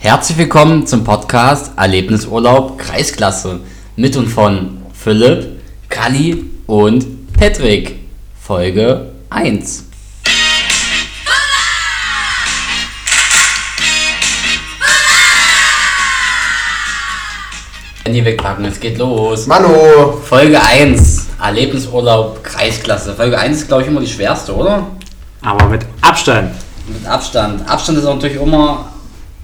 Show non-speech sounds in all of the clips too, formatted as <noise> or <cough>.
Herzlich willkommen zum Podcast Erlebnisurlaub Kreisklasse mit und von Philipp, Kali und Patrick. Folge 1. Handy wegpacken, es geht los. Mano! Folge 1, Erlebnisurlaub Kreisklasse. Folge 1 ist, glaube ich, immer die schwerste, oder? Aber mit Abstand. Mit Abstand. Abstand ist natürlich immer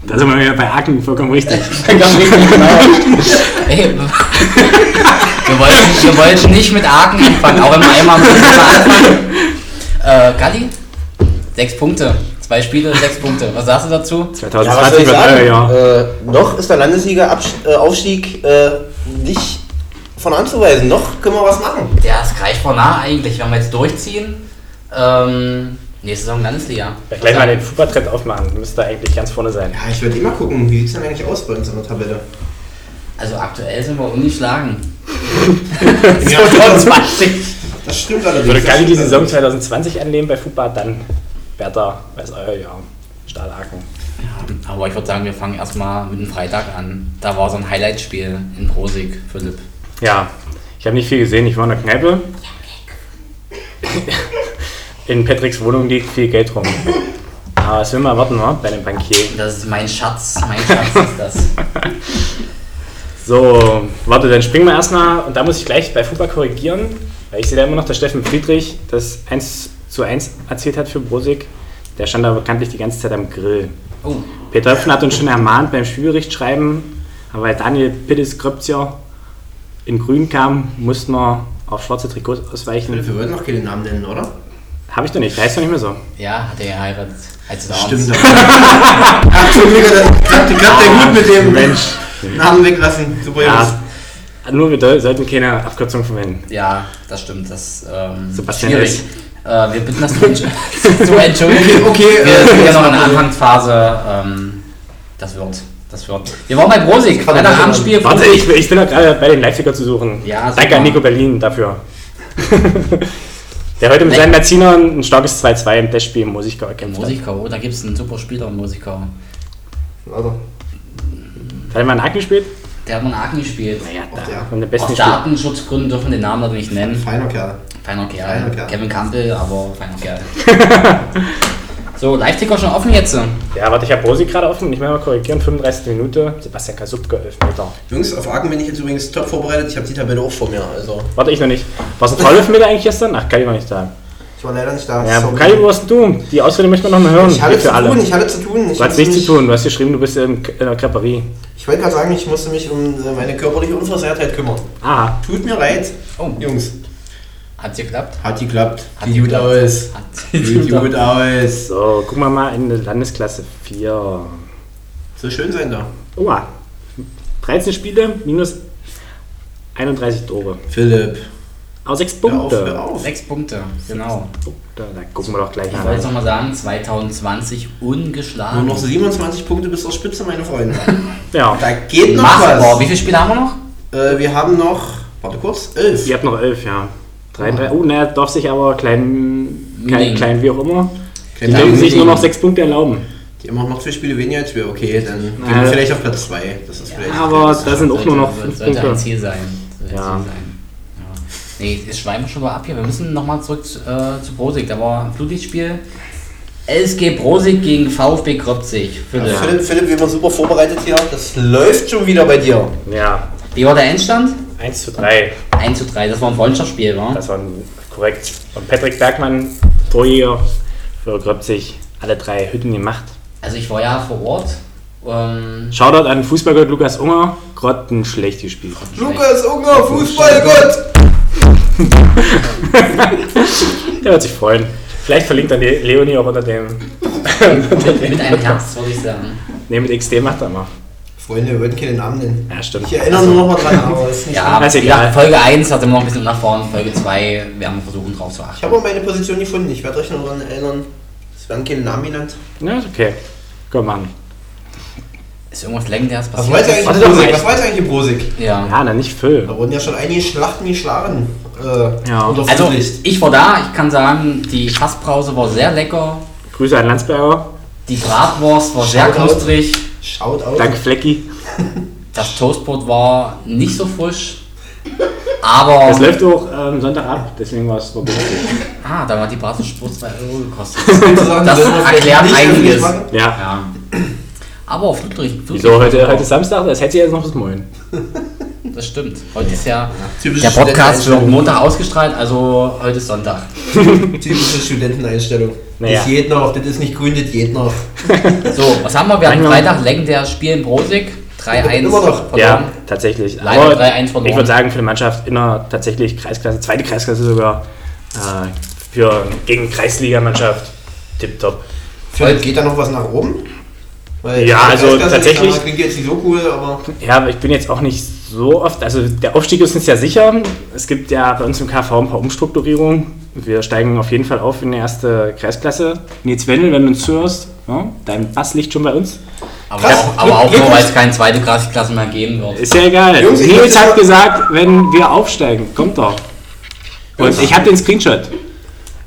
Da sind wir wieder bei Aken vollkommen richtig. <laughs> Ganz richtig, genau. Ey, <laughs> wir, wollten, wir wollten nicht mit Aken anfangen, auch im Eimer müssen wir anfangen. Äh, Galli, sechs Punkte. Zwei Spiele, sechs Punkte. Was sagst du dazu? Ja, was soll 2020 ich wird euer sagen? Jahr. Äh, noch ist der Landesliga-Aufstieg äh, nicht von anzuweisen. Noch können wir was machen. Ja, es greift vor nah eigentlich, wenn wir jetzt durchziehen. Ähm, nächste Saison Landesliga. Ja, gleich mal den Fußballtrend aufmachen. Müsste eigentlich ganz vorne sein. Ja, ich würde immer gucken, wie sieht es denn eigentlich aus bei uns in der Tabelle? Also aktuell sind wir ungeschlagen. <laughs> Ja, 20. <laughs> Das stimmt allerdings. Würde Galli die Saison allerdings. 2020 annehmen bei Fußball, dann wäre da, weiß euer Jahr. Stahl Aken. Aber ich würde sagen, wir fangen erstmal mit dem Freitag an. Da war so ein Highlight-Spiel in Prosig, Philipp. Ja, ich habe nicht viel gesehen. Ich war in der Kneipe. <laughs> In Patricks Wohnung liegt viel Geld rum. Aber was will man erwarten, wa? bei einem Bankier? Das ist mein Schatz, mein Schatz ist das. <laughs> So, warte, dann springen wir erstmal und da muss ich gleich bei Fußball korrigieren, weil ich sehe da immer noch, dass Steffen Friedrich das 1 zu 1 erzählt hat für Brosig. Der stand da bekanntlich die ganze Zeit am Grill. Oh, Peter Höpfen hat uns schon ermahnt beim Spielbericht schreiben, aber weil Daniel Pittis Kröpzier in grün kam, mussten wir auf schwarze Trikots ausweichen. Wir würden noch keine Namen nennen, oder? Habe ich doch nicht, der heißt doch nicht mehr so. ja, hat er geheiratet. Heißt es Stimmt. <laughs> Ach, Entschuldigung, das klappt, klappt der gut mit dem Mensch. Namen weglassen. Super, Jungs. Ja, nur wir sollten keine Abkürzung verwenden. Ja, das stimmt. Das ist ähm, Sebastian schwierig. S. Äh, wir bitten das zu, entsch <laughs> zu entschuldigen. Okay, Wir äh, sind ja noch in der. Anfangsphase. Ähm, das wird. Das wird. Wir waren bei Brosig. Freitagabendspiel. Warte, ich, ich bin gerade bei den Leipziger zu suchen. Ja, Danke an Nico Berlin dafür. <laughs> Der heute mit Nee. seinen Merzinern ein starkes 2-2 im Testspiel In erkämpft hat. Oh, da gibt es einen super Spieler in Mosikau. Also, Hat er mal in Aachen gespielt? Der hat mal in Aachen gespielt. Naja, da. Von den besten Aus. Datenschutzgründen dürfen wir den Namen nicht nennen. feiner Kerl. Feiner Kerl. Feiner Kerl. Kevin Campbell, aber feiner Kerl. <laughs> so, Live-Ticker schon offen jetzt. Ja, warte, ich habe Rosi gerade offen. Ich will mal korrigieren. 35. Minute. Sebastian Kasubke, 11 Meter. Jungs, auf Aachen bin ich jetzt übrigens top vorbereitet. Ich habe die Tabelle auch vor mir. Also, Warte, ich noch nicht. Warst du ein Meter eigentlich gestern? Ach, Kali war nicht da. ich war leider nicht da. Ja, Sorry. Kali, wo warst du? Die Ausrede möchte man noch mal hören. Ich hatte Für zu alle. tun, ich hatte zu tun. Ich Du hast musste nichts zu tun. Du hast geschrieben, du bist in, der Creperie. Ich wollte gerade sagen, ich musste mich um äh, meine körperliche Unversehrtheit kümmern. Aha. Tut mir leid, Oh, Jungs. Hat's geklappt? Hat geklappt. Hat Sieht gut geklappt. aus. Hat Sieht gut aus. So, gucken wir mal in der Landesklasse 4. So schön sein da. Oha. 13 Spiele, minus 31 Tore. Philipp, Aber 6 hör auf, Punkte. hör auf. Sechs Punkte, genau. Da, da gucken wir doch gleich Ich mal. wollte jetzt nochmal sagen, 2020 Nur ungeschlagen. noch 27 Punkte bis zur Spitze, meine Freunde. <laughs> Ja, Da geht noch. Wie was. viele Spiele haben wir noch? Äh, wir haben noch, warte kurz, 11. ihr habt noch 11, ja. 33. Oh, naja, darf sich aber klein, klein, Milling. klein wie auch immer, die Namen, sich nur noch 6 Punkte erlauben. die haben auch noch zwei Spiele weniger als wir. Okay, dann gehen Äh, wir vielleicht auf Platz 2. Das ist vielleicht. Aber da sind auch nur noch Sollte- 5 Sollte ein Punkte. Ziel sein. Sollte ein Ja. Ziel sein. Ja. Nee, jetzt schweifen wir schon mal ab hier. Wir müssen nochmal zurück zu, äh, zu Brosig. Da war ein Flutlichtspiel. LSG Brosig gegen VfB Kröpzig. Philipp. Ja, Philipp, Philipp, wir waren super vorbereitet hier. Das läuft schon wieder bei dir. Ja, Wie war der Endstand? 1 zu 3. 1 zu 3. Das war ein Freundschaftsspiel, wa? Das war korrekt. Und Patrick Bergmann, Torjäger für Gröbzig, alle drei Hütten gemacht. Also ich war ja vor Ort. Ähm, Shoutout an Fußballgott Lukas Unger, grottenschlecht gespielt. Lukas Unger, Fußballgott! <laughs> Der wird sich freuen. Vielleicht verlinkt dann die Leonie auch unter dem. <laughs> mit einem <laughs> Herz, würde ich sagen. Ne, mit XD macht er mal. Freunde, wir wollten keine Namen nennen. Ja, stimmt. Ich erinnere nur noch mal dran, aber das ist nicht Ja, ist egal. Folge 1 hat immer noch ein bisschen nach vorne. Folge 2 werden wir versuchen drauf zu Ich achten. habe auch meine Position gefunden. Ich werde euch noch daran erinnern. Es werden keine Namen genannt. Ja, ist okay. Komm an. Ist irgendwas Legendäres Was passiert? war jetzt eigentlich Brosig? Was war jetzt eigentlich Brosig? Ja. Ja, na nicht Phil. Da wurden ja schon einige Schlachten geschlagen. Äh, Ja. unter Also, ich war da, ich kann sagen, die Fassbrause war sehr lecker. Grüße an Landsberger. Die Bratwurst war sehr Shoutout. knustrig. Schaut aus. Dank Flecki. <laughs> Das Toastbrot war nicht so frisch, <laughs> aber... Das läuft auch ähm, Sonntag ab, deswegen war es günstig. <laughs> Ah, da war die Basisspur 2 Euro gekostet. Das erklärt einiges. Ja. Ja. Aber auf Ludwig, Wieso? Heute, heute ist Samstag, das hätte sie jetzt noch bis morgen. Das stimmt. Heute ist ja Typische der Podcast wird. Montag ausgestrahlt, also heute ist Sonntag. Typische Studenteneinstellung. Naja. Das geht noch, das ist nicht grün, das geht noch. So, was haben wir? Wir hatten Manchmal- Freitag legendäres Spiel in Brosig. 3-1 Immer noch. verloren. Ja, tatsächlich. Leider Aber 3-1 verloren. ich würde sagen, für eine Mannschaft in einer tatsächlich Kreisklasse, zweite Kreisklasse sogar, äh, für gegen Kreisligamannschaft tipptopp. Philipp, geht da noch was nach oben? Weil Ja, also tatsächlich- ist, Klingt jetzt nicht so cool, aber Ja, aber ich bin jetzt auch nicht so oft, also der Aufstieg ist uns ja sicher. Es gibt ja bei uns im KV ein paar Umstrukturierungen. Wir steigen auf jeden Fall auf in die erste Kreisklasse. Nils Wendel, wenn du uns zuhörst, ja, dein Pass liegt schon bei uns. Aber, Krass. auch, aber auch nur, weil es keine zweite Klasse mehr geben wird. Ist ja egal. Jungs, Nils hat gesagt, wenn wir aufsteigen, kommt doch. Und Jungs. ich habe den Screenshot.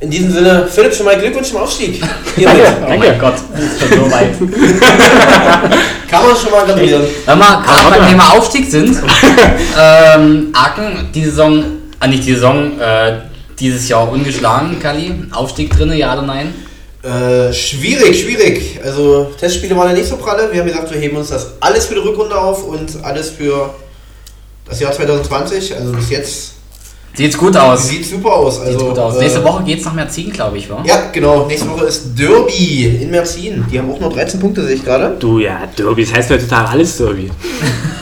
in diesem Sinne, Philipp, schon mal Glückwunsch zum Aufstieg. Hiermit. Danke. Oh Danke. mein Gott, das ist schon so weit. <laughs> Kann man schon mal gratulieren. Wenn wir gerade beim mal. Thema Aufstieg sind, <laughs> ähm, Aachen, die Saison, äh, nicht die Saison, äh, dieses Jahr ungeschlagen, Kali. Aufstieg drinne, ja oder nein? Äh, schwierig, schwierig. Also Testspiele waren ja nicht so pralle. Wir haben gesagt, wir heben uns das alles für die Rückrunde auf und alles für das Jahr 2020. Also bis jetzt Sieht's gut aus. sieht super aus. Also, Sieht gut aus. äh, Nächste Woche geht's nach Merzin, glaube ich, wa? Ja, genau. Nächste Woche ist Derby in Merzin. Die haben auch nur 13 Punkte, sehe ich gerade. Du, ja, Derby, das heißt heutzutage alles Derby.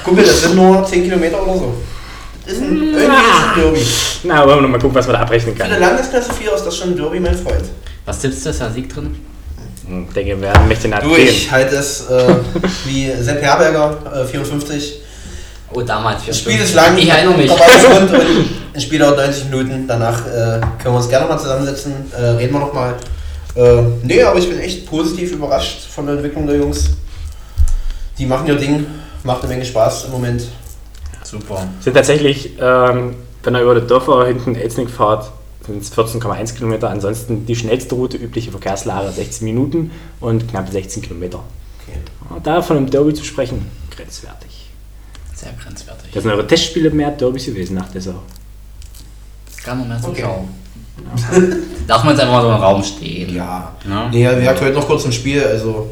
Guck mal, das sind nur 10 Kilometer oder so. Das ist ein, irgendwie ist ein Derby. Na, wollen wir noch mal gucken, was man da abrechnen Für eine kann. Landesklasse 4 ist das schon ein Derby, mein Freund. Was tippst du, ist da Sieg drin? Hm, denke, wir werden mächtig nach Du, ich halte es äh, <laughs> wie Sepp Herberger, äh, 54. Oh, damals. Das Spiel ist lang, Ich erinnere mich. ein Spiel dauert 90 Minuten. Danach äh, können wir uns gerne mal zusammensetzen, äh, reden wir nochmal. Äh, nee, aber ich bin echt positiv überrascht von der Entwicklung der Jungs. Die machen ihr Ding, macht eine Menge Spaß im Moment. Super. sind tatsächlich, ähm, wenn er über die Dörfer hinten Elznig fahrt, sind es 14,1 Kilometer. Ansonsten die schnellste Route, übliche Verkehrslage 16 Minuten und knapp 16 Kilometer. Okay. Ja, Da von einem Derby zu sprechen, grenzwertig. Sehr grenzwertig. Das sind eure Testspiele mehr Derbys gewesen nach der Saison. Kann man mehr Okay. zuschauen. <laughs> Darf man jetzt einfach mal so im Raum stehen. Ja. Ja. Nee, wie gesagt, heute noch kurz im Spiel, also.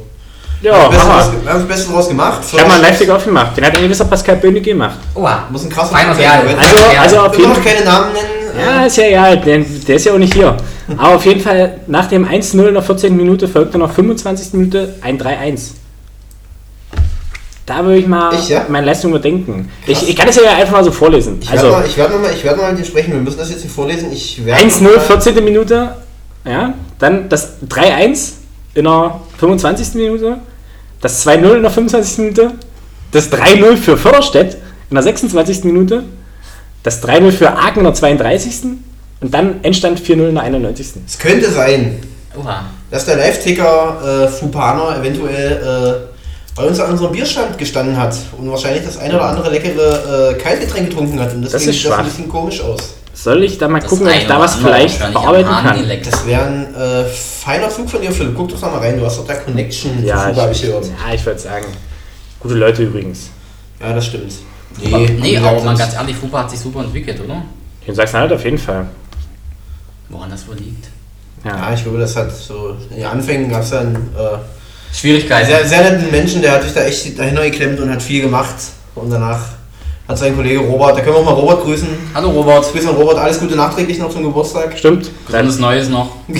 Ja, wir haben das Beste Hammer. draus- wir haben das Beste draus gemacht. Ich habe mal einen Live-Tick aufgemacht. Den hat ein gewisser Pascal Böhne gemacht. Oha. Muss ein krasser Feiner Kerl. Also, Ja. also auf jeden noch Fall. keine Namen nennen. Ja, ist ja egal, der, der ist ja auch nicht hier. Aber auf jeden Fall, nach dem 1-0 in der 14. Minute folgte noch 25. Minute ein 3-1. Da würde ich mal Ich, ja? meine Leistung überdenken. Ich, ich kann es ja einfach mal so vorlesen. Ich werde Also mal, ich werd mal, ich werd mal mit dir sprechen, wir müssen das jetzt nicht vorlesen. Ich werd 1-0, mal- 14. Minute. Ja, dann das 3-1 in der 25. Minute. Das 2-0 in der 25. Minute. Das 3-0 für Förderstedt in der 26. Minute. Das 3-0 für Aachen in der 32. Und dann Endstand 4-0 in der 91. Es könnte sein, Oha. dass der Live-Ticker äh, Fupaner eventuell äh, bei uns an unserem Bierstand gestanden hat und wahrscheinlich das eine oder andere leckere äh, Kaltgetränk getrunken hat. Und deswegen Das ist sieht das ein bisschen komisch aus. Soll ich da mal Das gucken, ob ich da was vielleicht bearbeiten kann? Das wäre ein äh, feiner Zug von dir, Philipp. Guck doch da mal rein, du hast doch da Connection Ja, hab ich ich, gehört. ja, ich würde sagen, gute Leute übrigens. Ja, das stimmt. Nee, wie gesagt, aber mal das- ganz ehrlich, Fupa hat sich super entwickelt, oder? In Sachsen-Anhalt auf jeden Fall. Woran das wohl liegt? Ja. Ja, ich glaube, das hat so. In den Anfängen gab es ja einen äh, Schwierigkeiten. sehr, sehr netten Menschen, der hat sich da echt dahinter geklemmt und hat viel gemacht. Und danach hat sein Kollege Robert, da können wir auch mal Robert grüßen. Hallo Robert. Grüßen an Robert, alles Gute nachträglich noch zum Geburtstag. Stimmt. Gesundes Neues noch. <laughs>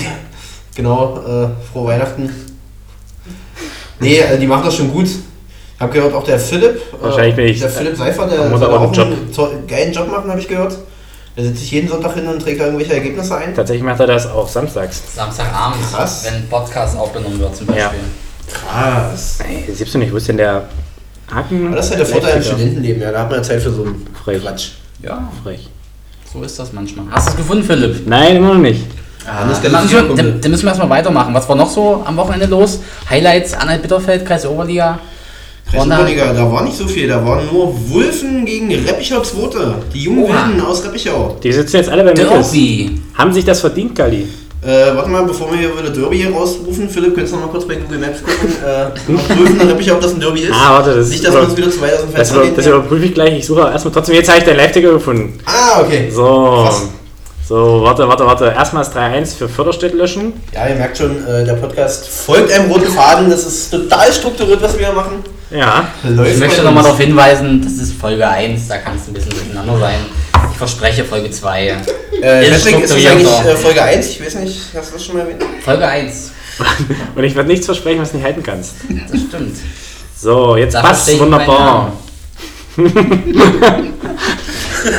Genau, äh, frohe Weihnachten. Nee, äh, die machen das schon gut. Ich habe gehört, auch der Philipp, äh, Wahrscheinlich bin ich- der Philipp Seifer, der muss aber auch einen einen to- geilen Job machen, habe ich gehört. Der setzt sich jeden Sonntag hin und trägt da irgendwelche Ergebnisse ein. Tatsächlich macht er das auch samstags. Samstagabend, Krass. wenn Podcast aufgenommen wird zum Beispiel. Ja. Krass. Ey, siehst du nicht, wo ist denn der Haken? Aber das ist halt der Vorteil im? Studentenleben, ja. Da hat man ja Zeit für so einen Frech. Quatsch. Ja, Frech. so ist das manchmal. Hast du es gefunden, Philipp? Nein, immer noch nicht. Dann ist Ah, der dann, müssen wir, dann, dann müssen wir erstmal weitermachen. Was war noch so am Wochenende los? Highlights, Anhalt Bitterfeld, Kreis Oberliga. Waren da- war nicht so viel, da waren nur Wulfen gegen Reppichau Zweite. Die jungen. Wilden aus Reppichau. Die sitzen jetzt alle bei Mittels. Derby. Haben sich das verdient, Gali? Äh, warte mal, bevor wir hier wieder Derby hier rausrufen, Philipp, könntest du noch mal kurz bei Google Maps gucken, äh, <laughs> mal prüfen, dann ich, ob das ein Derby ist. Ah, warte, das Nicht, dass wir uns wieder zu weit aus dem Das, Fenster über, das überprüfe ich gleich. Ich suche erstmal trotzdem. Jetzt habe ich deinen Live-Ticker gefunden. Ah, okay. So. Krass. So, warte, warte, warte. Erstmal das 3-1 für Förderstedt löschen. Ja, ihr merkt schon, äh, der Podcast folgt einem roten Faden. Das ist total strukturiert, was wir hier machen. Ja. Läuft Ich möchte nochmal darauf hinweisen, das ist Folge 1, da kann es ein bisschen durcheinander sein. Ich verspreche Folge 2. Äh, Ist deswegen ist es eigentlich äh, Folge 1. Ich weiß nicht, hast du das schon mal erwähnt? Folge 1, Und ich werde nichts versprechen, was du nicht halten kannst. das stimmt. So, jetzt passt wunderbar. <laughs>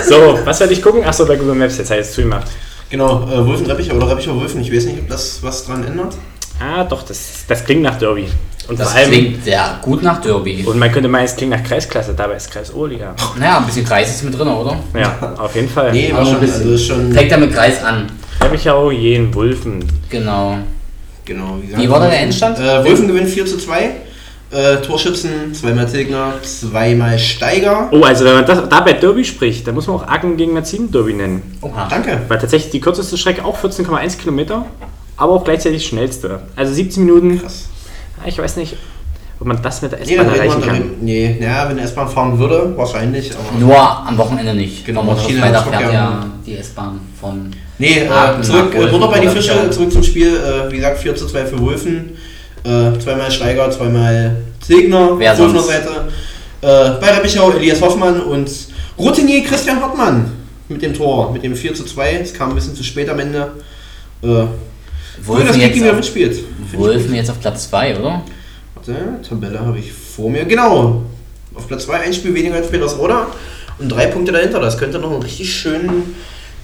So, was werde ich gucken? Achso, bei Google Maps. Jetzt habe ich es zugemacht. Genau, äh, Wulfen Reppicher oder Reppicher Wulfen. Ich weiß nicht, ob das was dran ändert. Ah, doch, das, das klingt nach Derby. Und Das vor allem. klingt sehr gut nach Derby. Und man könnte meinen, es klingt nach Kreisklasse, dabei ist Kreis Oberliga. Naja, ein bisschen Kreis ist mit drin, oder? Ja, auf jeden Fall. Nee, war schon, ein bisschen. also schon. Fängt er mit Kreis an. Reppichau, Jen, Wulfen. Genau. Genau, wie, Wie war da der Endstand? Äh, Wulfen gewinnt 4 zu 2. Äh, Torschützen, zweimal Tilgner, zweimal Steiger. Oh, also wenn man das, da bei Derby spricht, dann muss man auch Aachen gegen Merzin Derby nennen. Oha. Danke. Weil tatsächlich die kürzeste Strecke auch 14,1 Kilometer, aber auch gleichzeitig die schnellste. Also 17 Minuten. Krass. Ich weiß nicht, ob man das mit der Nee, S-Bahn reden erreichen kann. nee, naja, wenn er S-Bahn fahren würde, wahrscheinlich, aber. Nur am Wochenende nicht. Genau, Am Freitag fährt ja- ja die S-Bahn von. Nee, äh, zurück, äh, Butter bei die Fische, oder? zurück zum Spiel. Äh, wie gesagt, 4 zu 2 für Wulfen. Äh, zweimal Steiger, zweimal Zegner, Wer Wulfener sonst? Seite. Äh, bei Reppichau Elias Hoffmann und Routinier Christian Hartmann mit dem Tor, mit dem 4 zu 2. Es kam ein bisschen zu spät am Ende. Äh, cool, dass Kiki jetzt, wieder auf, mitspielt. Gut. jetzt auf Platz 2, oder? Warte, Tabelle habe ich vor mir. Genau. Auf Platz 2 ein Spiel weniger als Petersroda und drei Punkte dahinter. Das könnte noch einen richtig schönen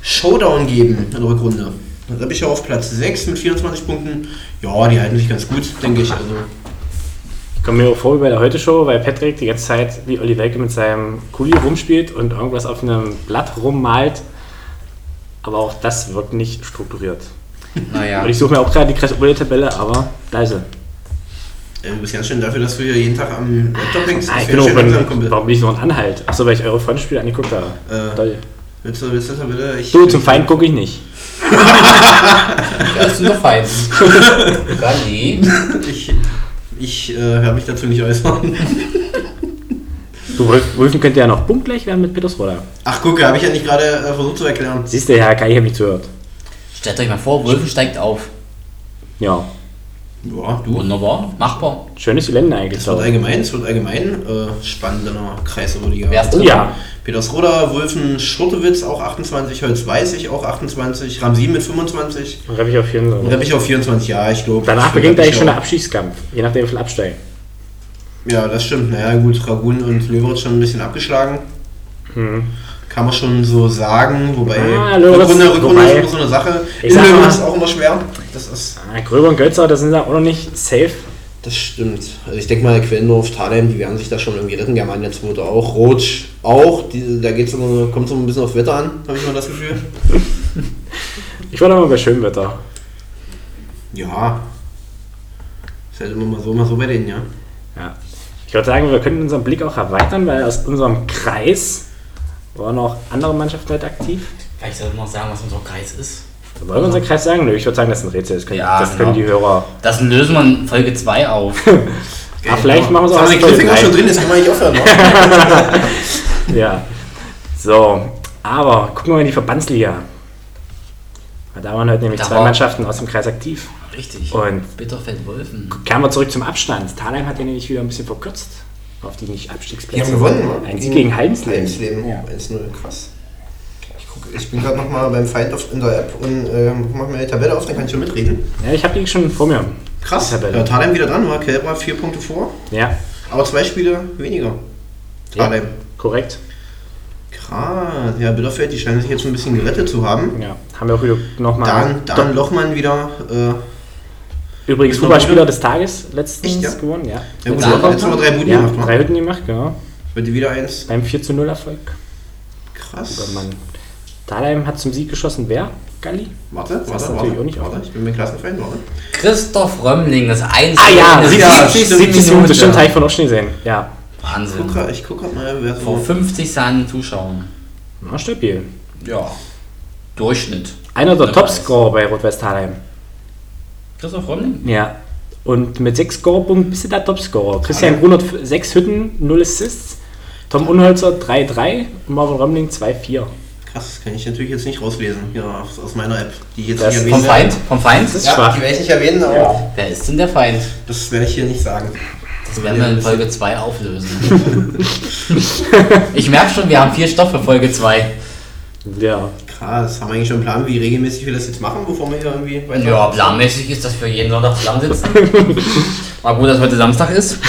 Showdown geben in der Rückrunde. Dann habe ich ja auf Platz 6 mit 24 Punkten. Ja, die halten sich ganz gut, denke ich. Also, Ich komme mir auch vor wie bei der Heute-Show, weil Patrick die ganze Zeit wie Olli Welke mit seinem Kuli rumspielt und irgendwas auf einem Blatt rummalt. Aber auch das wirkt nicht strukturiert. Naja. Und ich suche mir auch gerade die kreis tabelle aber da ist sie. du bist ganz schön dafür, dass du hier jeden Tag am Laptop hängst. Ah, langsam, wenn, warum bin ich noch ein Anhalt? Achso, weil ich eure Freundspiele angeguckt habe. Äh, Toll. Willst du, willst du Tabelle? Ich, Du, zum Feind gucke ich nicht. <laughs> <laughs> Das sind doch fein. Rally. Ich, ich äh, werde mich dazu nicht äußern. Du, Wolf- Wolfen könnte ja noch punktgleich werden mit Petersroda. Ach, gucke, habe ich ja nicht gerade äh, versucht zu erklären. Siehst du, ja, Kai, ich habe nicht zugehört. Stellt euch mal vor, Wulfen steigt auf. Ja, Ja, du. Wunderbar, machbar. schönes Gelände eigentlich. Es wird allgemein, es wird allgemein äh, spannend in der Kreisoberliga. Wer ist Oh ja, Petersroda, Wulfen, Schurtewitz auch 28, Holz Weißig auch 28, Ramsin mit 25 dann habe ich auf jeden und Fall. Reppich auf 24, ja, ich glaube. Danach beginnt eigentlich Reppich schon der Abschiedskampf, je nachdem wie viel absteigen. Ja, das stimmt. Naja, gut, Ragun und Löwitz schon ein bisschen abgeschlagen. Hm. Kann man schon so sagen, wobei Ah, Löwitz, Rückrunde, Rückrunde wobei- ist immer so eine Sache. Ich sag mal- ist auch immer schwer. Das ist. Ah, Gröber und Götzer, das sind ja auch noch nicht safe. Das stimmt. Also ich denke mal, Quellendorf, Thalheim, die werden sich da schon irgendwie retten. Germania 2. auch. Rotsch auch. Die, da geht's immer, kommt so ein bisschen auf Wetter an, habe ich mal das Gefühl. Ich war da mal bei Schönwetter. Ja. Ist halt immer mal so, mal so bei denen, ja. Ja. Ich würde sagen, wir könnten unseren Blick auch erweitern, weil aus unserem Kreis waren auch andere Mannschaften halt aktiv. Vielleicht sollte man sagen, was unser Kreis ist. Wollen wir unseren Kreis sagen? Nö, ich würde sagen, das ist ein Rätsel. Das können, Ja, das können genau. die Hörer. Das lösen wir in Folge 2 auf. <laughs> Ah, vielleicht machen wir es auch wir den Folge Cliffhanger schon drin, jetzt können wir nicht aufhören. wa? <laughs> Ja. So, aber gucken wir mal in die Verbandsliga. Da waren heute nämlich Da zwei Mannschaften aus dem Kreis aktiv. Richtig. Und Bitterfeld-Wolfen. kehren wir zurück zum Abstand. Thalheim hat ja nämlich wieder ein bisschen verkürzt auf die nicht Abstiegsplätze. Die haben gewonnen, wa? Ein Sieg gegen Heidensleben. Heidensleben, Ja. 1-0, krass. Ich, guck, ich bin gerade nochmal beim Feind auf, in der App und äh, mach mir die Tabelle auf, dann kann ich schon mitreden. ja, ich habe die schon vor mir. Krass, Tabelle. ja, Thalheim wieder dran, war Kälber vier Punkte vor, Ja, aber zwei Spiele weniger. Ja. Thalheim. korrekt. Krass, ja, Bitterfeld, die scheinen sich jetzt ein bisschen gerettet zu haben. Ja, haben wir auch wieder nochmal. Dan, Dan Lochmann wieder, äh, Übrigens Ist Fußballspieler des Tages letztens Echt, ja? gewonnen, ja. ja gut, hat jetzt Lochmann? aber drei Buden Ja, gemacht, drei Hütten gemacht, genau. Heute wieder eins. Beim 4 zu 0 Erfolg. Krass. Guter Mann. Dahlheim hat zum Sieg geschossen. Wer? Galli? Warte, Das ist warte, natürlich warte, auch nicht warte. Ich bin mir Klassenfeind, warte. Christoph Römmling, das 1 Ah ja, in der 70. 70. 70. Minute. Minute. Stimmt, habe ich von auch schon gesehen. Ja. Ich guck Wahnsinn. grad- Ich gucke gerade mal, wer Vor so. 50 Zahlen Zuschauern. Na, stabil. Ja. Durchschnitt. Einer der Topscorer bei Rot-Weiß Thalheim. Christoph Rommling? Ja. Und mit 6 Scorerpunkten bist du der Topscorer. Christian Grunert 6 Hütten, 0 Assists. Tom Unholzer 3-3 und Marvin Rommling 2-4. Krass, kann ich natürlich jetzt nicht rauslesen hier aus, aus meiner App, die ich jetzt Das nicht Vom Feind? Vom Feind? Das ist Ja, schwach. die werde ich nicht erwähnen, aber Ja. Wer ist denn der Feind? das werde ich hier nicht sagen. Das werden wir in Folge 2 auflösen. <laughs> ich merke schon, wir haben vier Stoffe Folge 2. Ja. Krass, haben wir eigentlich schon einen Plan, wie regelmäßig wir das jetzt machen, bevor wir hier irgendwie weiter... Ja, planmäßig ist, dass wir jeden Sonntag zusammensitzen. <laughs> War gut, dass heute Samstag ist. <laughs>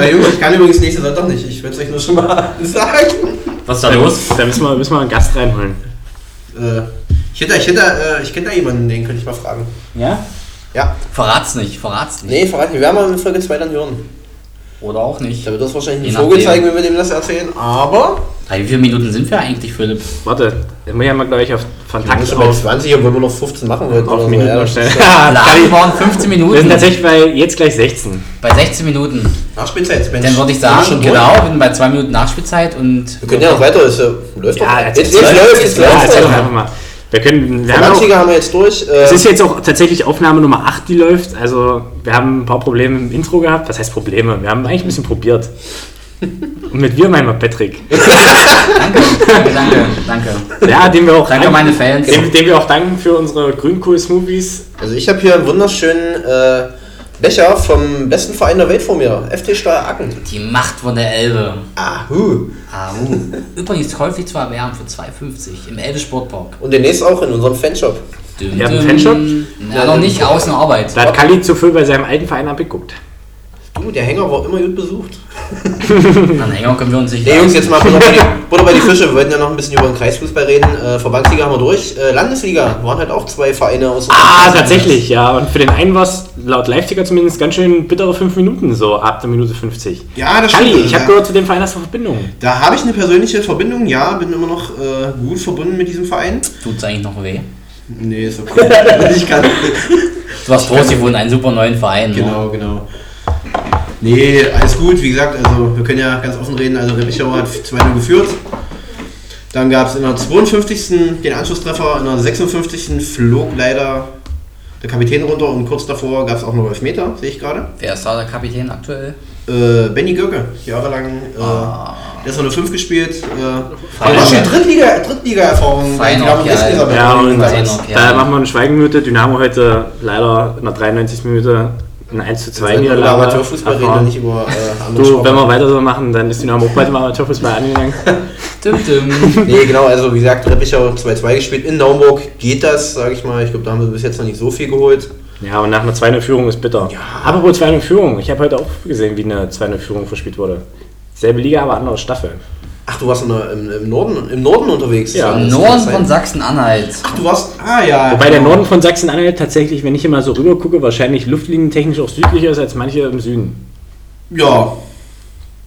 Äh, Jungs, ich kann übrigens nächsten Sonntag nicht. Ich würde es euch nur schon mal <laughs> sagen. Was ist da los? Da müssen wir, müssen wir einen Gast reinholen. Äh, ich hätte, ich hätte, äh, ich kenne da jemanden, den könnte ich mal fragen. Ja? Ja. Verrat's nicht, verrat's nicht. Nee, verrat nicht. Wir werden mal in Folge 2 dann hören. Oder auch nicht. Da wird uns wahrscheinlich Je ein Vogel zeigen, wenn wir dem das erzählen. Aber. Drei, wie viele Minuten sind wir eigentlich, Philipp? Warte, ich muss ja mal gleich auf Wir Kontakt bei auf, 20, obwohl wir noch 15 machen wollten. auf oder so. Minuten Ja, noch schnell. Kali, waren 15 wir sind Minuten. tatsächlich bei jetzt gleich 16. Bei 16 Minuten. Nachspielzeit, Mensch. Dann würde ich wir sagen, genau, wir sind bei 2 Minuten Nachspielzeit und. Wir können ja noch weiter. Ist, äh, läuft doch. Ja, jetzt, jetzt jetzt, läuft, jetzt läuft. erzähl doch einfach mal. Wir können, wir haben auch, haben wir jetzt durch. Äh, es ist jetzt auch tatsächlich Aufnahme Nummer 8, die läuft. Also wir haben ein paar Probleme im Intro gehabt. Was heißt Probleme? Wir haben eigentlich ein bisschen probiert. Und mit wir meinen wir Patrick. <laughs> Danke, danke, danke, danke. Ja, dem wir auch Danke, danken- meine Fans. Dem, dem wir auch danken für unsere Grünkohl-Smoothies. also ich habe hier einen wunderschönen äh, Becher vom besten Verein der Welt vor mir. FT Steyr Acken. Die Macht von der Elbe. Ahu. Ahu. Übrigens käuflich zu erwerben für 2,50 im Elbe Sportpark. Und demnächst auch in unserem Fanshop. Düm, einen. Fanshop? Ja, noch nicht, Außenarbeit. Da hat Kali zu viel bei seinem alten Verein abgeguckt. Du, der Hänger war immer gut besucht. <laughs> Dann Hänger können wir uns nicht Nee, Jungs, jetzt mal Butter bei, die, <laughs> Butter bei die Fische. Wir wollten ja noch ein bisschen über den Kreisfußball reden. Äh, Verbandsliga haben wir durch. Äh, Landesliga waren halt auch zwei Vereine aus Ah, Kreis. tatsächlich, ja. Und für den einen war es laut Live-Ticker zumindest ganz schön bittere 5 Minuten, so ab der Minute 50. Ja, das stimmt. ich habe ja. gehört, zu dem Verein hast du Verbindung. Da habe ich eine persönliche Verbindung, ja, bin immer noch äh, gut verbunden mit diesem Verein. Tut's eigentlich noch weh? Nee, ist okay. <laughs> ich kann. Du hast groß gewonnen, einen super neuen Verein. ne? Genau, genau. Nee, alles gut, wie gesagt, also wir können ja ganz offen reden, also Rebichau hat 2-0 geführt. Dann gab es in der 52. den Anschlusstreffer, in der 56. flog leider der Kapitän runter und kurz davor gab es auch noch Elfmeter, sehe ich gerade. Wer ist da der Kapitän aktuell? Äh, Benny Görke, jahrelang, äh, Ah. der ist noch eine 5 gespielt. Äh, Feiner aber schon. Drittliga, Drittliga-Erfahrung. Rest gesammelt. Ja, und. Da machen wir eine Schweigeminute. Dynamo heute leider in der 93. Minute ein 1 zu 2 Über Niederlage. Amateurfußball reden wir nicht über äh, Du, wenn wir weiter so machen, dann ist Dynamo auch bald im Amateurfußball angegangen. <laughs> Düm, düm. <laughs> Nee, genau, also wie gesagt, Reppichau 2-2 gespielt. In Naumburg geht das, sage ich mal. Ich glaube, da haben wir bis jetzt noch nicht so viel geholt. Ja, und nach einer 2-0-Führung ist bitter. Ja. Apropos 2-0-Führung, ich habe heute auch gesehen, wie eine 2-0-Führung verspielt wurde. Selbe Liga, aber andere Staffel. Ach, du warst in der, im, im, Norden, im Norden unterwegs. Ja, Das Im Norden von Sachsen-Anhalt. Ach, du warst. Ah, ja. Wobei der genau. Norden von Sachsen-Anhalt tatsächlich, wenn ich immer so rüber gucke, wahrscheinlich luftlinientechnisch auch südlicher ist als manche im Süden. Ja.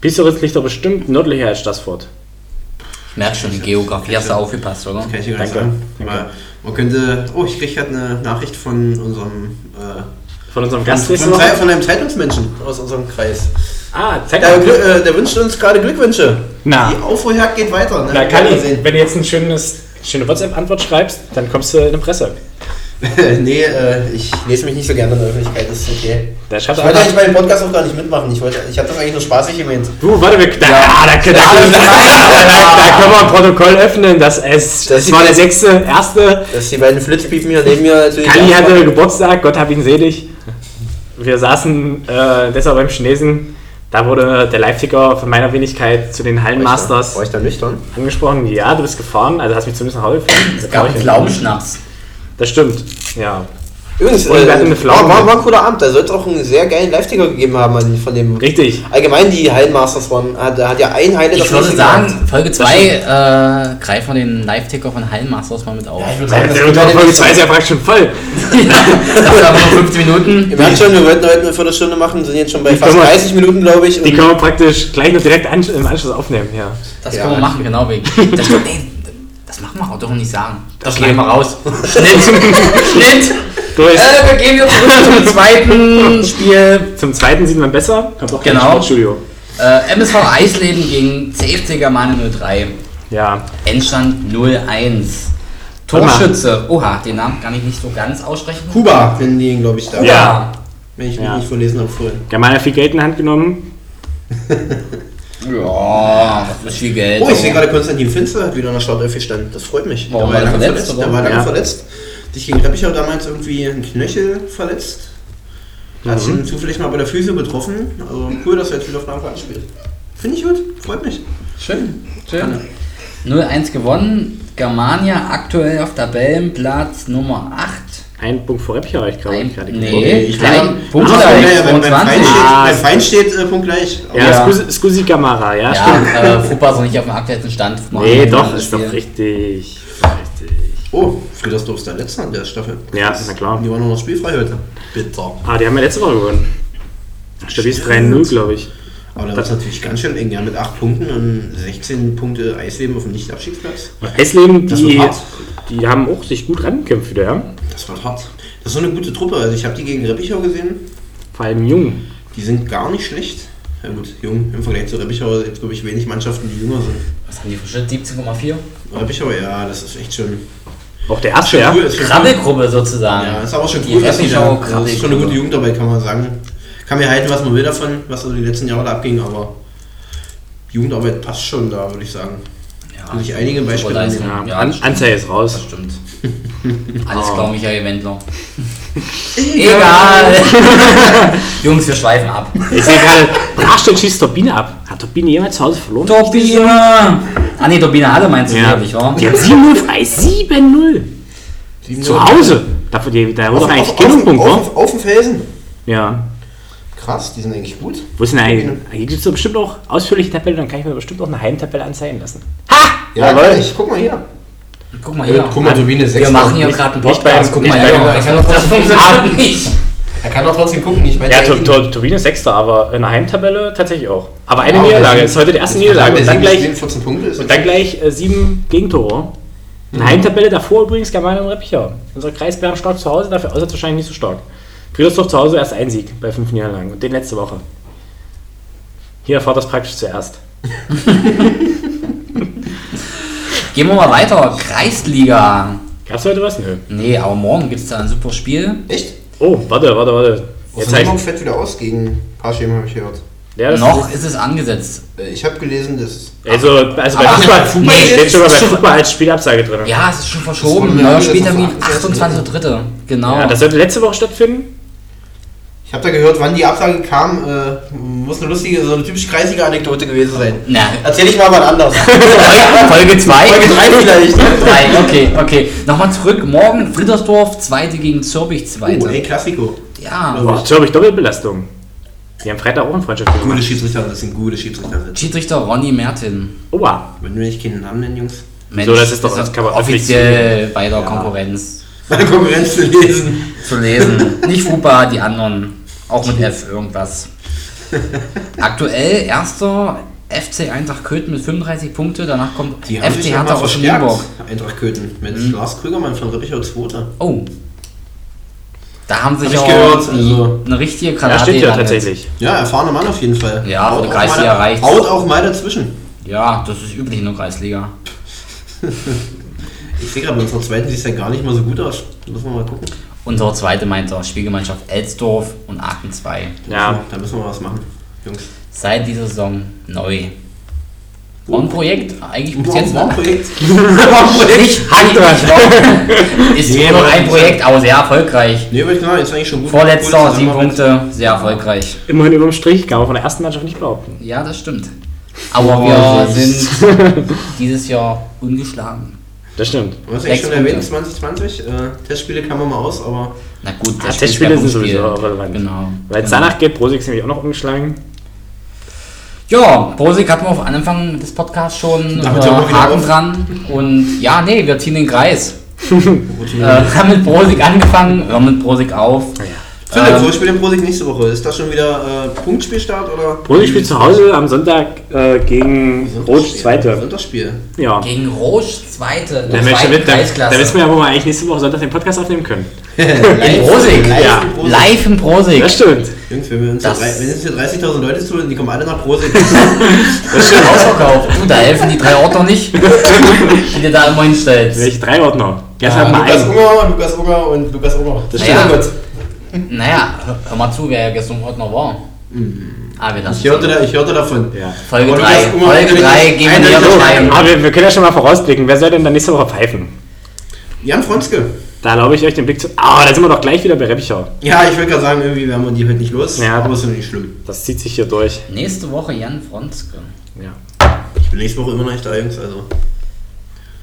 Piesteritz liegt doch bestimmt nördlicher als Stassfurt. Ich merke schon, die Geografie hast du aufgepasst, oder? Kann ich dir gar nicht Danke. sagen. Man, man könnte. Oh, ich krieg gerade eine Nachricht von unserem. Äh, Von unserem von, Gast von, Woche. von einem Zeitungsmenschen aus unserem Kreis. Ah, zeig Der, äh, der wünscht uns gerade Glückwünsche. Na. Die Aufholjagd geht weiter. Ne? Na, Kali, werden sehen. wenn du jetzt ein schönes, schöne WhatsApp-Antwort schreibst, dann kommst du in die Presse. <laughs> nee, äh, ich lese mich nicht so gerne in der Öffentlichkeit, das ist okay. Da Ich wollte eigentlich bei dem Podcast auch gar nicht mitmachen. Ich, wollte, ich habe das eigentlich nur spaßig gemeint. du, warte, wir, da, da, da, da, da, da können wir ein Protokoll öffnen, dass es, Das das war der sechste, erste, Dass die beiden Flitzpiepen hier neben mir natürlich. Kali hatte Geburtstag, Gott hab ihn selig. Wir saßen äh, deshalb beim Chinesen. Da wurde der Live-Ticker von meiner Wenigkeit zu den Hallenmasters War ich da nüchtern? angesprochen. Ja, du bist gefahren, also hast mich zumindest nach Hause gefahren. Es gab einen Pflaumenschnaps. Das stimmt, ja. Übrigens, äh, war, war, war ein cooler Abend. Da soll es auch einen sehr geilen Live-Ticker gegeben haben von dem. Richtig. Allgemein die Hallenmasters waren. Hat, hat ja ein Highlight Ich das würde sagen, gehabt. Folge 2 äh, greifen wir den Live-Ticker von Hallenmasters mal mit auf. Ja, ich würde sagen, das der wird Folge leider 2 ist ja praktisch schon voll. Dafür haben wir nur 15 Minuten. Ihr merkt schon, wir wollten heute eine Viertelstunde machen, sind jetzt schon bei Die fast können wir- 30 Minuten, glaube ich. Die können wir praktisch gleich noch direkt an, im Anschluss aufnehmen, ja. Das Ja. können wir machen, genau wegen. <laughs> Das stimmt, ey, das machen wir auch doch nicht sagen. Das Okay. schneiden wir raus. <laughs> Schnitt! Schnitt! Du bist, Äh, wir gehen jetzt zurück zum <laughs> zweiten Spiel. zum zweiten sieht man besser. Hab auch kein Genau. Sportstudio. Äh, MSV Eisleben gegen CFC Germane 03. Ja. Endstand 0-1. Torschütze. Oha, den Namen kann ich nicht so ganz aussprechen. Kuba, wenn die ihn, glaube ich, da. Ja. Wenn ich mich Ja. nicht verlesen habe vorhin. German hat viel Geld in die Hand genommen. Ja, das ist viel Geld. Oh, ich sehe gerade, Konstantin Finster hat wieder in der Startelf gestanden. Das freut mich. Warum der war er lange verletzt, verletzt. war lange Ja. verletzt. Sich gegen Reppichau damals irgendwie ein Knöchel verletzt. Hat sich ihn zufällig mal bei der Füße getroffen. Also cool, dass er jetzt wieder auf Anfang spielt. Finde ich gut, freut mich. Schön, schön. 0-1 gewonnen. Germania aktuell auf Tabellenplatz Nummer 8. Ein Punkt vor Reppichau, ich glaube. Ein- ich gerade nee. geguckt. Ich gleich. glaube, Punkt gleich, ja, beim, beim 22. Feind steht, Ah. steht äh, Punkt gleich. Ja, Ja. Scusi, Gamara, ja, Ja, stimmt. äh, Fuppa ist noch nicht auf dem aktuellen Stand. Nee, doch, Das ist doch richtig. Richtig. Oh, Friedersdorf ist der Letzte an der Staffel. Ja, na klar. Die waren nur noch spielfrei heute. Bitter. Ah, die haben ja letzte Woche gewonnen. Stabiles 3-0, glaube ich. Aber da ist natürlich ganz schön eng, ja, mit 8 Punkten und 16 Punkte Eisleben auf dem Nicht-Abstiegsplatz. Eisleben, Das die, die haben auch sich gut rangekämpft wieder, ja. Das war hart. Das ist so eine gute Truppe. Also ich habe die gegen Reppichau gesehen. Vor allem jung. Die sind gar nicht schlecht. Ja gut, jung im Vergleich zu Reppichau jetzt glaube ich wenig Mannschaften, die jünger sind. Was haben die für Schritt? 17,4? Reppichau, ja, das ist echt schon. Auch der erste, ja. Krabbelgruppe sozusagen. Ja, ist aber schon cool, das ist schon eine gute. Jugend dabei, kann man sagen. Kann mir halten, was man will davon, was so die letzten Jahre da abging, aber Jugendarbeit passt schon da, würde ich sagen. Ja, Will ich einige Beispiele Leistung. Ja, Ja, An. Anzeige ist raus. Das stimmt. Alles Oh. klar, Michael Wendler. <laughs> Egal. <laughs> Jungs, wir schweifen ab. Ich sehe gerade, Brachstedt schießt Turbine ab. Hat Turbine jemals zu Hause verloren? Turbine! Ah ne, Turbine Halle meinst du, Ja. glaube ich, wa? Die haben 7-0 frei, 7-0. Zu Hause. Die, da Auf, doch eigentlich auf, keinen auf, auf, auf dem Felsen. Ja. Krass, die sind eigentlich gut. Wo ist denn eigentlich? Hier gibt es bestimmt auch ausführliche Tabelle, dann kann ich mir bestimmt auch eine Heimtabelle anzeigen lassen. Ja, Jawohl. gleich. Guck mal hier. Guck mal hier. Guck mal, Turbine wir sechs machen hier gerade einen Podcast. Guck mal hier. Er Das funktioniert nicht. Er kann doch trotzdem gucken, nicht bei Ja, Tur-. Tur- Turbine ist Sechster, aber in der Heimtabelle tatsächlich auch. Aber eine aber Niederlage, der ist heute die erste Niederlage. der Und dann gleich, spielt 14 Punkte. Ist und dann gleich äh, sieben Gegentore. In der Heimtabelle davor übrigens Germania und Reppichau. Unser Kreis Bern stark zu Hause, dafür auswärts wahrscheinlich nicht so stark. Friedersdorf zu Hause erst ein Sieg bei fünf Niederlagen und den letzte Woche. Hier erfahrt das praktisch zuerst. <laughs> Gehen wir mal weiter. Kreisliga. Gab's heute was? Nö. Nee, aber morgen gibt es da ein super Spiel. Echt? Oh, warte, warte, warte. Jetzt Jetzt Jetzt fällt wieder aus gegen Paschem, habe ich gehört. ja, das Noch ist es angesetzt. Äh, Ich habe gelesen, dass. Also, also bei Ach, Fußball, nee, steht schon mal bei schon- Fußball als Spielabsage drin. Ja, es ist schon Das verschoben. mir Neuer angesetzt Spieltermin 28.3.. 28.3. Genau. Ja, das sollte letzte Woche stattfinden. Ich habe da gehört, wann die Absage kam. Äh, muss eine lustige, so eine typisch kreisige Anekdote gewesen sein. Na, Erzähl ich mal was anderes. <laughs> Folge 2. Folge 3 <laughs> vielleicht. Drei, okay, okay. Nochmal zurück. Morgen Friedersdorf, zweite gegen Zürbich, zweite. Oh, ey, Klassiko. ja, Boah, jetzt habe ich Doppelbelastung. Die haben Freitag auch ein Freundschaftsspiel Gute gemacht. Schiedsrichter, das sind gute Schiedsrichter. Schiedsrichter Ronny Mertin. Oha. Wenn wir nicht keinen Namen nennen, Jungs. Mensch, So, das ist doch- das offiziell bei der Ja. Konkurrenz Meine Konkurrenz zu lesen. zu lesen. Nicht Fupa, die anderen. Auch mit F irgendwas. Aktuell erster FC Eintracht Köthen mit 35 Punkte. Danach kommt Die FC ja Hertha aus. Nienburg. Eintracht Köthen. Mit Lars Krügermann von Reppichau 2. Oh. Da haben sich Hab ich auch gehört, also- eine richtige Ja, Granate stimmt ja gelandet. tatsächlich. Ja, erfahrener Mann auf jeden Fall. Ja, Haut auch Kreisliga mal- reicht's. Haut auch mal dazwischen. Ja, das ist üblich in der Kreisliga. <laughs> Ich sehe gerade, bei unserer zweiten sieht es ja gar nicht mal so gut aus. Müssen wir mal gucken. Unsere zweite meint er Spielgemeinschaft Elsdorf und Aachen 2. Ja, Da müssen wir was machen, Jungs. Seit dieser Saison neu. War ein Projekt, eigentlich bis jetzt ein noch. Projekt. <laughs> Nicht, Hand dran. <laughs> Ist Nee, nur ein Projekt, aber sehr erfolgreich. Nee, aber ich glaube, jetzt eigentlich schon gut. Vorletzter, sieben. Punkte, sehr erfolgreich. immerhin überm Strich, kann man von der ersten Mannschaft nicht behaupten. Ja, das stimmt. Aber Oh, wir süß. sind <laughs> dieses Jahr ungeschlagen. Das stimmt. Du hast eigentlich Sechs schon erwähnt, Punkte. 2020. Äh, Testspiele kann man mal aus, aber Na gut, Ja, das Testspiele sind sowieso relevant. Genau. Weil es genau. danach geht, Prosig ist nämlich auch noch umgeschlagen. Ja, Prosig hatten wir auf Anfang des Podcasts schon äh, Haken dran. Und ja, nee, wir ziehen den Kreis. <laughs> Äh, haben mit Prosig angefangen, hören mit Prosig auf. Philipp, Ähm, wo spielt denn Prosig nächste Woche? Ist das schon wieder äh, Punktspielstart oder? Brody spielt zu Hause am Sonntag äh, gegen Rot Zweite. Sonntagsspiel. Ja. Gegen Rouge Zweite. Dann, der wissen wir- dann, Kreisklasse. dann wissen wir ja, wo wir eigentlich nächste Woche Sonntag den Podcast aufnehmen können. In <laughs> Prosig. Live Ja. in Prosig. Live in Prosig. Das stimmt. Jungs, wenn wir uns Das- wenn hier 30.000 Leute zuhören, die kommen alle nach Prosig. <laughs> Das ist <laughs> ausverkauft. Du, da helfen die drei Ordner nicht, die dir da immer hinstellst. Welche drei Ordner? Ja, mal Lukas. Unger, Lukas Unger und Lukas Unger. Das stimmt. stimmt. Gott. Naja, hör, hör mal zu, wer gestern Ordner war. Ah, wir lassen Ich hörte, da, ich hörte davon. Ja. Folge Aber 3. Lukas Unger Folge hat 3 nämlich gehen wir der- beschreiben. Aber wir, wir können ja schon mal vorausblicken. Wer soll denn dann nächste Woche pfeifen? Jan Fronske. Da erlaube ich euch den Blick zu. Ah, da sind wir doch gleich wieder bei Reppichau. Ja, ich wollte gerade sagen, irgendwie werden wir die heute nicht los. Ja. Aber ist doch nicht schlimm. Das zieht sich hier durch. Nächste Woche Jan Fronske. Ja. Ich bin nächste Woche immer noch nicht da, Jungs. Also.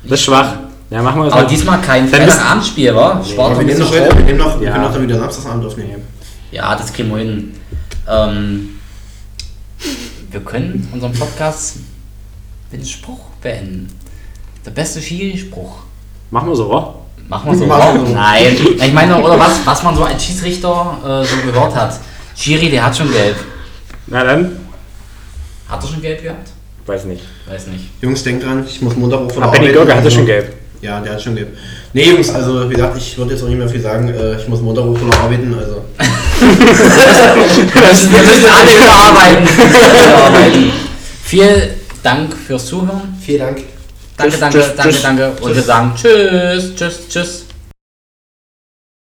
Das ist schwach. Ja, machen wir das Aber mal. diesmal kein Freitagabendspiel, wa? Spart wir ein nehmen noch heute, wir nehmen noch, wir Ja. können noch dann wieder Samstagsabend aufnehmen. Ja, das kriegen wir hin. Ähm, wir können unseren Podcast mit einem Spruch beenden. Der beste Schiri-Spruch. Machen wir so, wa? Machen wir so. Wir so. Nein. Ich meine, oder was, was man so als Schiedsrichter äh, so gehört hat. Schiri, der hat schon gelb. Na dann, Hat er schon gelb gehabt? weiß nicht. Weiß nicht. Jungs, denkt dran, ich muss Montag auch von Aber der Benny Arbeit. Görger hatte Also- schon gelb. Ja, der hat schon gelb. Nee, Jungs, also wie gesagt, ich würde jetzt auch nicht mehr viel sagen. Äh, Ich muss Montag von der arbeiten. Also. <laughs> Wir müssen, alle überarbeiten. überarbeiten. Vielen Dank fürs Zuhören. Vielen Dank. Danke, Tschüss, danke, tschüss, danke, tschüss. danke. Und wir sagen Tschüss, Tschüss, Tschüss.